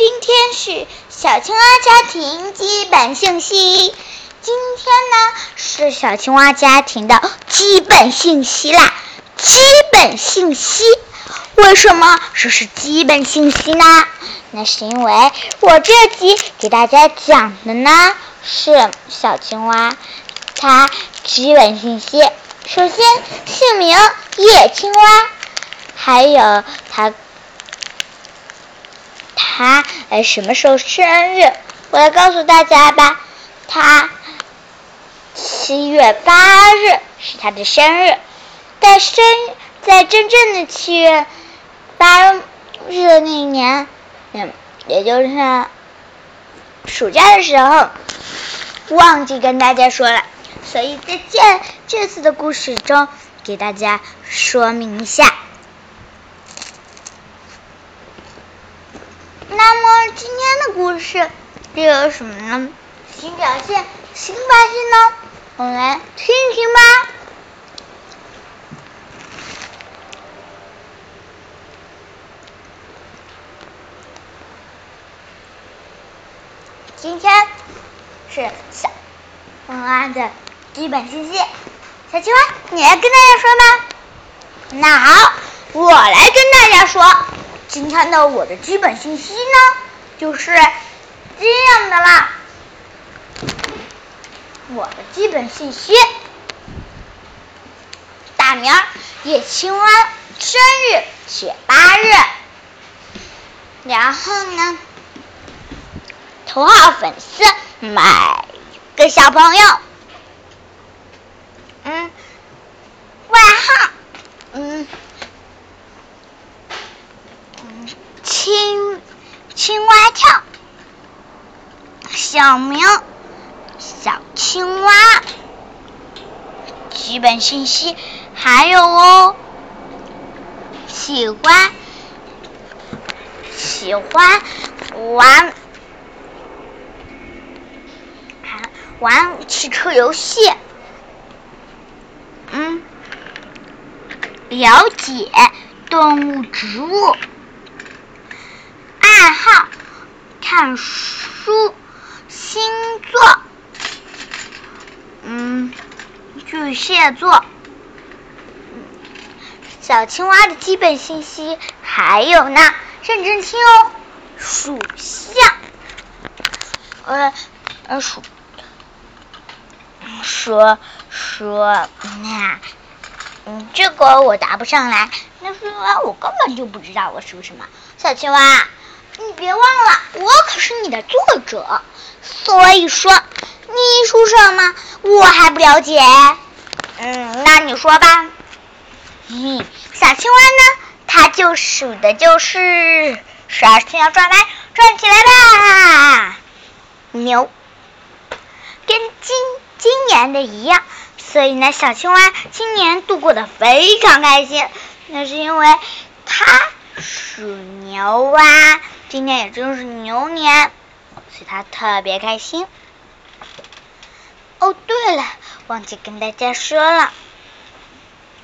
今天是小青蛙家庭基本信息。今天呢是小青蛙家庭的基本信息啦。基本信息，为什么说是基本信息呢？那是因为我这集给大家讲的呢是小青蛙它基本信息。首先，姓名叶青蛙，还有它。他呃什么时候生日？我来告诉大家吧。他七月八日是他的生日，在生在真正的七月八日的那一年，嗯，也就是暑假的时候，忘记跟大家说了，所以在这这次的故事中给大家说明一下。那么今天是又有什么呢？新表现、新发现呢？我们来听一听吧。今天是小青蛙的基本信息。小青蛙，你来跟大家说吧。那好，我来跟大家说。今天的我的基本信息呢，就是这样的啦。我的基本信息：大名叶青蛙，生日七月八日。然后呢，头号粉丝买个小朋友。嗯，外号，嗯。青青蛙跳，小名小青蛙。基本信息还有哦，喜欢喜欢玩玩汽车游戏，嗯，了解动物植物。爱好看书、星座，嗯，巨蟹座。小青蛙的基本信息还有呢，认真听哦。属相，呃呃属，说说那，嗯，这个我答不上来，那是因为我根本就不知道我属什么。小青蛙。你别忘了，我可是你的作者，所以说你属什么我还不了解。嗯，那你说吧。嗯，小青蛙呢？它就属的就是十二生肖转来转起来吧。牛，跟今今年的一样，所以呢，小青蛙今年度过的非常开心。那是因为它属牛啊。今年也正是牛年，所以他特别开心。哦，对了，忘记跟大家说了，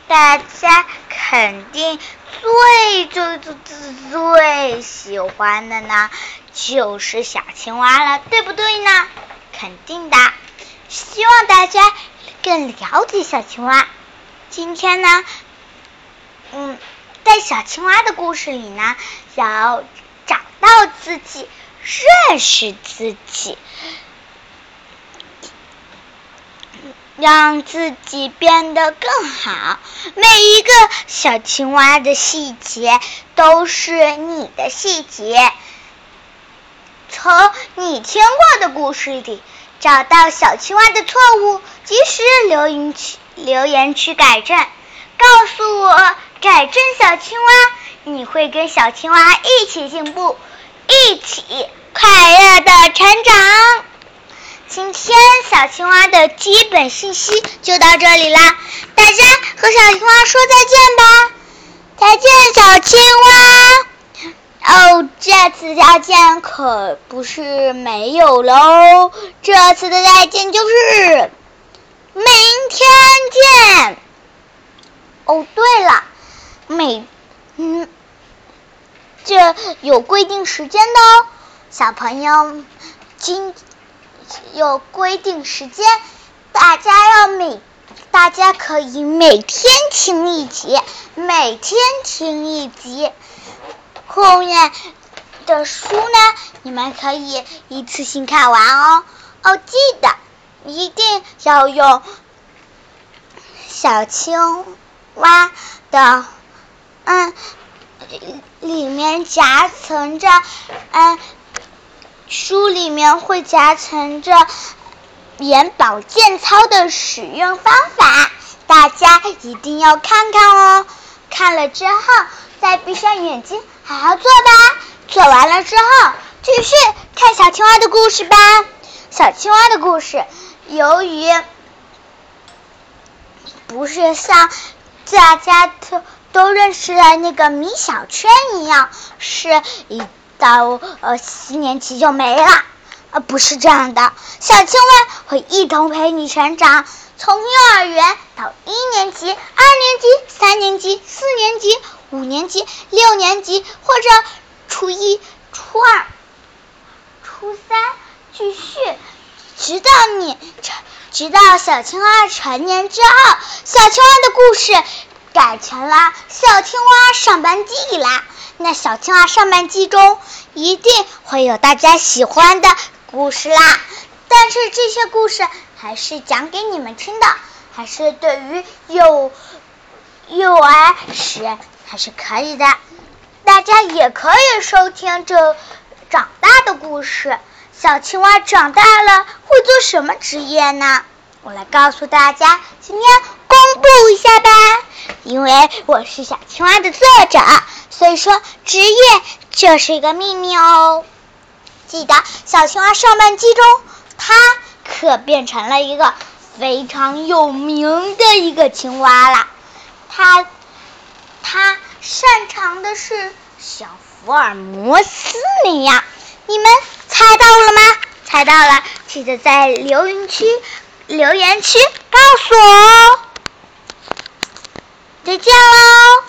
大家肯定最最最最最喜欢的呢，就是小青蛙了，对不对呢？肯定的。希望大家更了解小青蛙。今天呢，嗯，在小青蛙的故事里呢，小。到自己认识自己，让自己变得更好。每一个小青蛙的细节都是你的细节。从你听过的故事里找到小青蛙的错误，及时留言区留言区改正，告诉我改正小青蛙。你会跟小青蛙一起进步，一起快乐的成长。今天小青蛙的基本信息就到这里啦，大家和小青蛙说再见吧，再见小青蛙。哦，这次再见可不是没有喽，这次的再见就是明天见。哦，对了，每嗯。这有规定时间的哦，小朋友，今有规定时间，大家要每大家可以每天听一集，每天听一集。后面的书呢，你们可以一次性看完哦。哦，记得一定要用小青蛙的，嗯，里面夹层着，嗯。书里面会夹层着眼保健操的使用方法，大家一定要看看哦。看了之后，再闭上眼睛，好好做吧。做完了之后，继续看小青蛙的故事吧。小青蛙的故事，由于不是像大家都都认识了那个米小圈一样，是一。到呃四年级就没了，呃不是这样的，小青蛙会一同陪你成长，从幼儿园到一年级、二年级、三年级、四年级、五年级、六年级，或者初一、初二、初三继续，直到你成，直到小青蛙成年之后，小青蛙的故事改成了小青蛙上班记啦。那小青蛙上半季中一定会有大家喜欢的故事啦，但是这些故事还是讲给你们听的，还是对于幼幼儿时还是可以的，大家也可以收听这长大的故事。小青蛙长大了会做什么职业呢？我来告诉大家，今天公布一下吧，因为我是小青蛙的作者。所以说，职业就是一个秘密哦。记得小青蛙上半季中，它可变成了一个非常有名的一个青蛙了。它它擅长的是像福尔摩斯那样。你们猜到了吗？猜到了，记得在留言区留言区告诉我哦。再见喽。